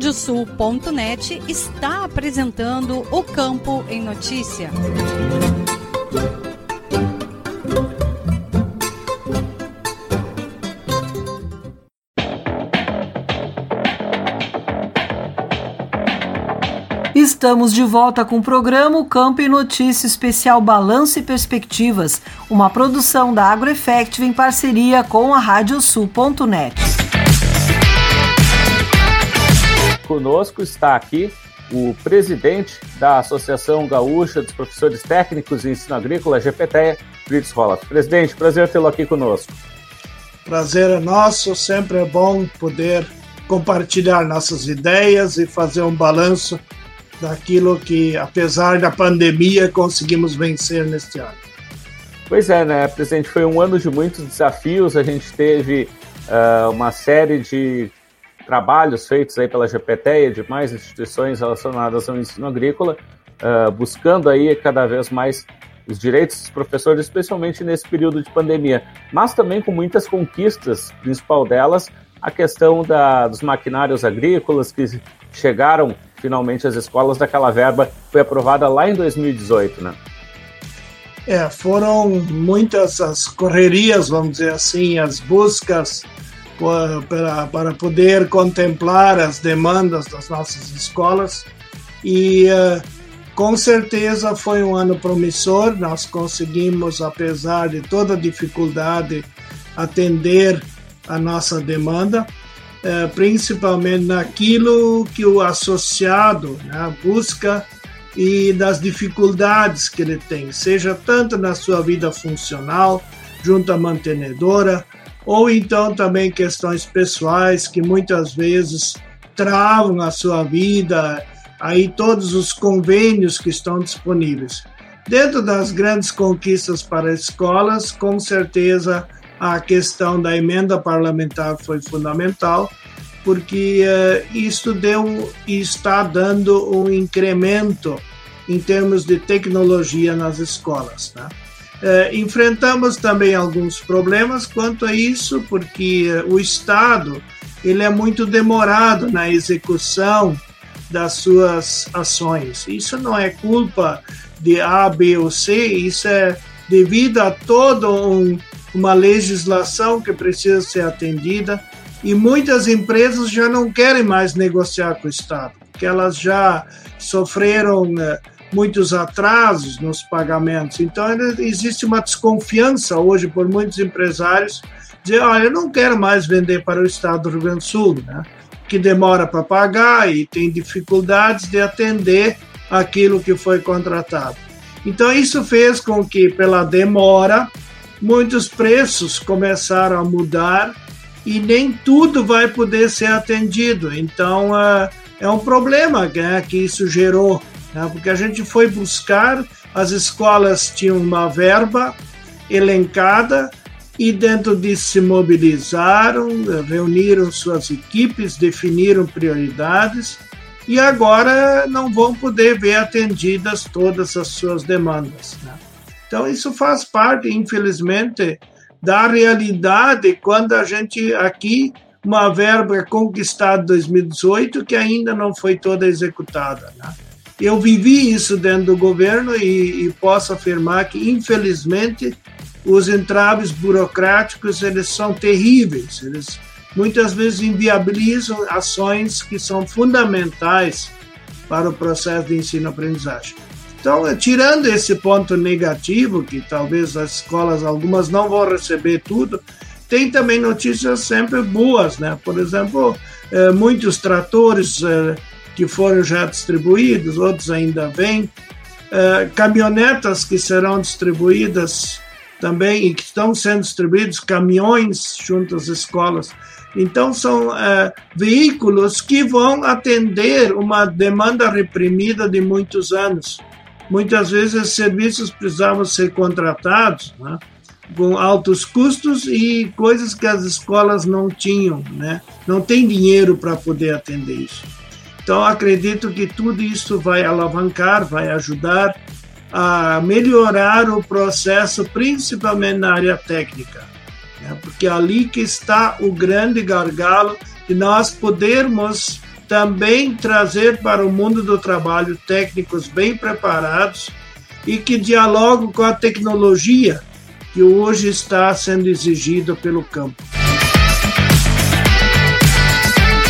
Radiosul.net está apresentando o Campo em Notícia. Estamos de volta com o programa Campo e Notícia Especial Balanço e Perspectivas, uma produção da AgroEffective em parceria com a Radiosul.net. conosco está aqui o presidente da Associação Gaúcha dos Professores Técnicos em Ensino Agrícola, GPTE, Fritz Rolla. Presidente, prazer tê-lo aqui conosco. Prazer é nosso, sempre é bom poder compartilhar nossas ideias e fazer um balanço daquilo que, apesar da pandemia, conseguimos vencer neste ano. Pois é, né, presidente? Foi um ano de muitos desafios. A gente teve uh, uma série de trabalhos feitos aí pela GPT e demais instituições relacionadas ao ensino agrícola, uh, buscando aí cada vez mais os direitos dos professores, especialmente nesse período de pandemia, mas também com muitas conquistas, principal delas a questão da, dos maquinários agrícolas que chegaram finalmente às escolas daquela verba foi aprovada lá em 2018, né? É, foram muitas as correrias, vamos dizer assim, as buscas para, para poder contemplar as demandas das nossas escolas e uh, com certeza foi um ano promissor. Nós conseguimos, apesar de toda dificuldade, atender a nossa demanda é, principalmente naquilo que o associado né, busca e das dificuldades que ele tem, seja tanto na sua vida funcional, junto à mantenedora, ou então também questões pessoais que muitas vezes travam a sua vida, aí todos os convênios que estão disponíveis. Dentro das grandes conquistas para escolas, com certeza a questão da emenda parlamentar foi fundamental, porque uh, isto deu e está dando um incremento em termos de tecnologia nas escolas. Né? Uh, enfrentamos também alguns problemas quanto a isso, porque uh, o Estado ele é muito demorado na execução das suas ações. Isso não é culpa de A, B ou C, isso é devido a toda um, uma legislação que precisa ser atendida e muitas empresas já não querem mais negociar com o Estado, porque elas já sofreram uh, muitos atrasos nos pagamentos. Então, existe uma desconfiança hoje por muitos empresários dizer, olha, eu não quero mais vender para o estado do Rio Grande do Sul, né? que demora para pagar e tem dificuldades de atender aquilo que foi contratado. Então, isso fez com que, pela demora, muitos preços começaram a mudar e nem tudo vai poder ser atendido. Então, uh, é um problema né, que isso gerou né? porque a gente foi buscar, as escolas tinham uma verba elencada e dentro disso se mobilizaram, reuniram suas equipes, definiram prioridades e agora não vão poder ver atendidas todas as suas demandas. Né? Então isso faz parte, infelizmente, da realidade quando a gente aqui uma verba conquistada em 2018 que ainda não foi toda executada. Né? Eu vivi isso dentro do governo e, e posso afirmar que, infelizmente, os entraves burocráticos eles são terríveis. Eles muitas vezes inviabilizam ações que são fundamentais para o processo de ensino-aprendizagem. Então, tirando esse ponto negativo, que talvez as escolas, algumas não vão receber tudo, tem também notícias sempre boas, né? Por exemplo, eh, muitos tratores eh, que foram já distribuídos, outros ainda vêm. Uh, caminhonetas que serão distribuídas também e que estão sendo distribuídos, caminhões junto às escolas. Então, são uh, veículos que vão atender uma demanda reprimida de muitos anos. Muitas vezes, esses serviços precisavam ser contratados né, com altos custos e coisas que as escolas não tinham, né, não tem dinheiro para poder atender isso. Então, acredito que tudo isso vai alavancar, vai ajudar a melhorar o processo, principalmente na área técnica, né? porque é ali que está o grande gargalo de nós podermos também trazer para o mundo do trabalho técnicos bem preparados e que dialogam com a tecnologia que hoje está sendo exigida pelo campo.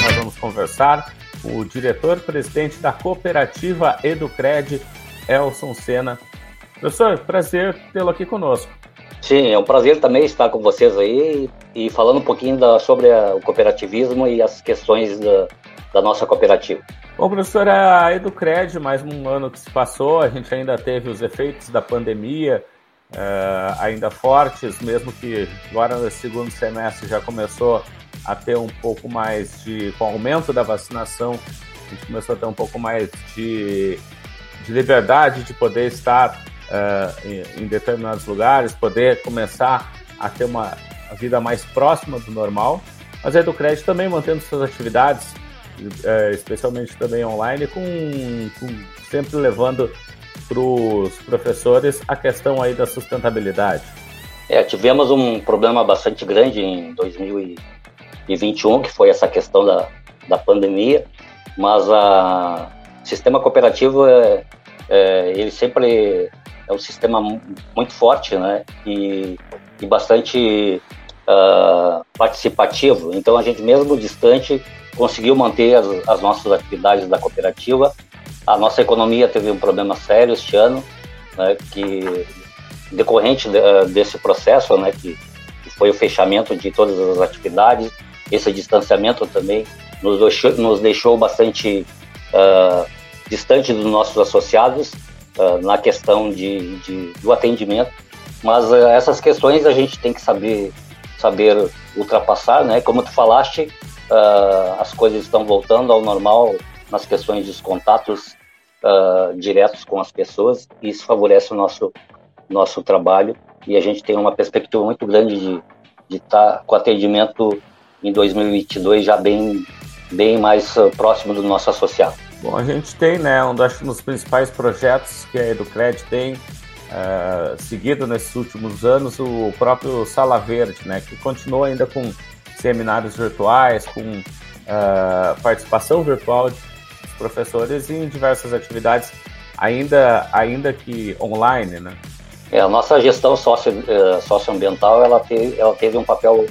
Nós vamos conversar o diretor-presidente da cooperativa Educred, Elson Sena. Professor, prazer tê-lo aqui conosco. Sim, é um prazer também estar com vocês aí e falando um pouquinho da, sobre a, o cooperativismo e as questões da, da nossa cooperativa. Bom, professor, a Educred, mais um ano que se passou, a gente ainda teve os efeitos da pandemia uh, ainda fortes, mesmo que agora no segundo semestre já começou a ter um pouco mais de. com o aumento da vacinação, a gente começou a ter um pouco mais de, de liberdade de poder estar uh, em, em, determinados lugares, poder começar a ter uma a vida mais próxima do normal. Mas a Educred também mantendo suas atividades, uh, especialmente também online, com, com sempre levando para os professores a questão aí da sustentabilidade. É, tivemos um problema bastante grande em 2000 2021, que foi essa questão da, da pandemia, mas o sistema cooperativo, é, é, ele sempre é um sistema muito forte, né, e, e bastante uh, participativo, então a gente mesmo distante conseguiu manter as, as nossas atividades da cooperativa, a nossa economia teve um problema sério este ano, né, que decorrente de, desse processo, né, que, que foi o fechamento de todas as atividades, esse distanciamento também nos deixou, nos deixou bastante uh, distante dos nossos associados uh, na questão de, de, do atendimento, mas uh, essas questões a gente tem que saber saber ultrapassar, né? Como tu falaste, as coisas estão voltando ao normal nas questões dos contatos diretos com as pessoas e isso favorece o nosso nosso trabalho e a gente tem uma perspectiva muito grande de estar tá com atendimento em 2022 já bem bem mais próximo do nosso associado. Bom, a gente tem, né, um dos principais projetos que a Educred tem uh, seguido nesses últimos anos, o próprio Sala Verde, né, que continua ainda com seminários virtuais, com uh, participação virtual dos professores em diversas atividades, ainda, ainda que online, né? É, a nossa gestão socio, uh, socioambiental, ela teve, ela teve um papel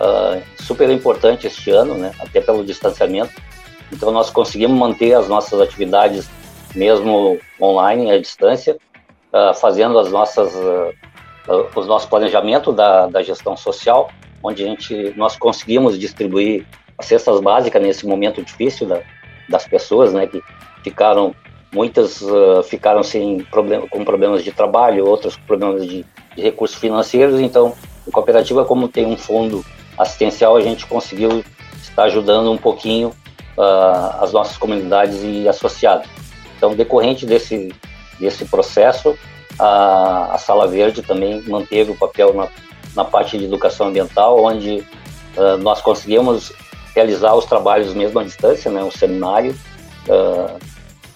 uh, super importante este ano, né, até pelo distanciamento, então nós conseguimos manter as nossas atividades mesmo online, à distância, uh, fazendo as nossas, uh, uh, os nossos planejamentos da, da gestão social, onde a gente, nós conseguimos distribuir as cestas básicas nesse momento difícil da, das pessoas, né, que ficaram muitas ficaram sem problema, com problemas de trabalho, outras com problemas de, de recursos financeiros. Então, a cooperativa, como tem um fundo assistencial, a gente conseguiu estar ajudando um pouquinho uh, as nossas comunidades e associados. Então, decorrente desse, desse processo, a, a Sala Verde também manteve o papel na, na parte de educação ambiental, onde uh, nós conseguimos realizar os trabalhos mesmo à distância, né, um seminário, uh,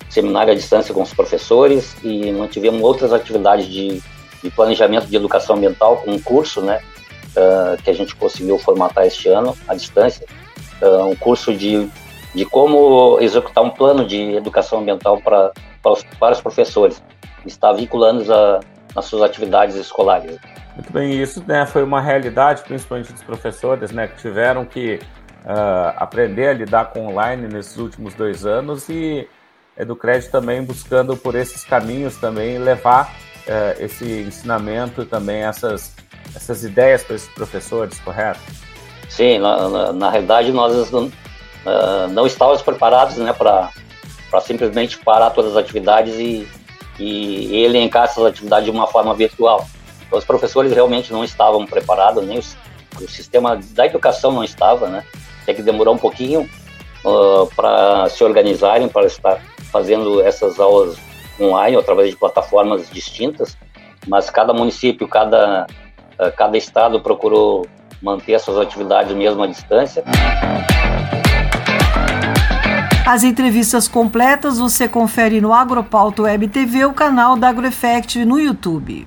seminário à distância com os professores e mantivemos outras atividades de, de planejamento de educação ambiental, com um curso, né, uh, que a gente conseguiu formatar este ano à distância, uh, um curso de de como executar um plano de educação ambiental para, para, os, para os professores, estar vinculando a, nas suas atividades escolares. Muito bem, isso né, foi uma realidade, principalmente dos professores, né, que tiveram que uh, aprender a lidar com online nesses últimos dois anos e Educred também buscando por esses caminhos também levar uh, esse ensinamento e também essas, essas ideias para esses professores, correto? Sim, na, na, na realidade nós uh, não estávamos preparados né, para simplesmente parar todas as atividades e, e elencar essas atividades de uma forma virtual. Então, os professores realmente não estavam preparados, nem os, o sistema da educação não estava, né? Tem que demorar um pouquinho uh, para se organizarem, para estar fazendo essas aulas online através de plataformas distintas, mas cada município, cada, cada estado procurou manter essas atividades mesmo à distância. As entrevistas completas você confere no Agropauto Web TV, o canal da AgroEffect no YouTube.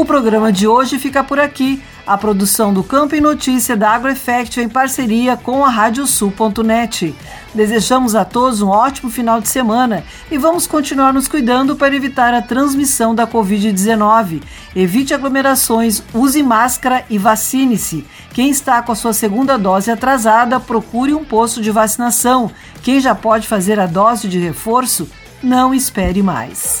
O programa de hoje fica por aqui. A produção do Campo e Notícia da AgroEffect em parceria com a Radiosul.net. Desejamos a todos um ótimo final de semana e vamos continuar nos cuidando para evitar a transmissão da Covid-19. Evite aglomerações, use máscara e vacine-se. Quem está com a sua segunda dose atrasada, procure um posto de vacinação. Quem já pode fazer a dose de reforço, não espere mais.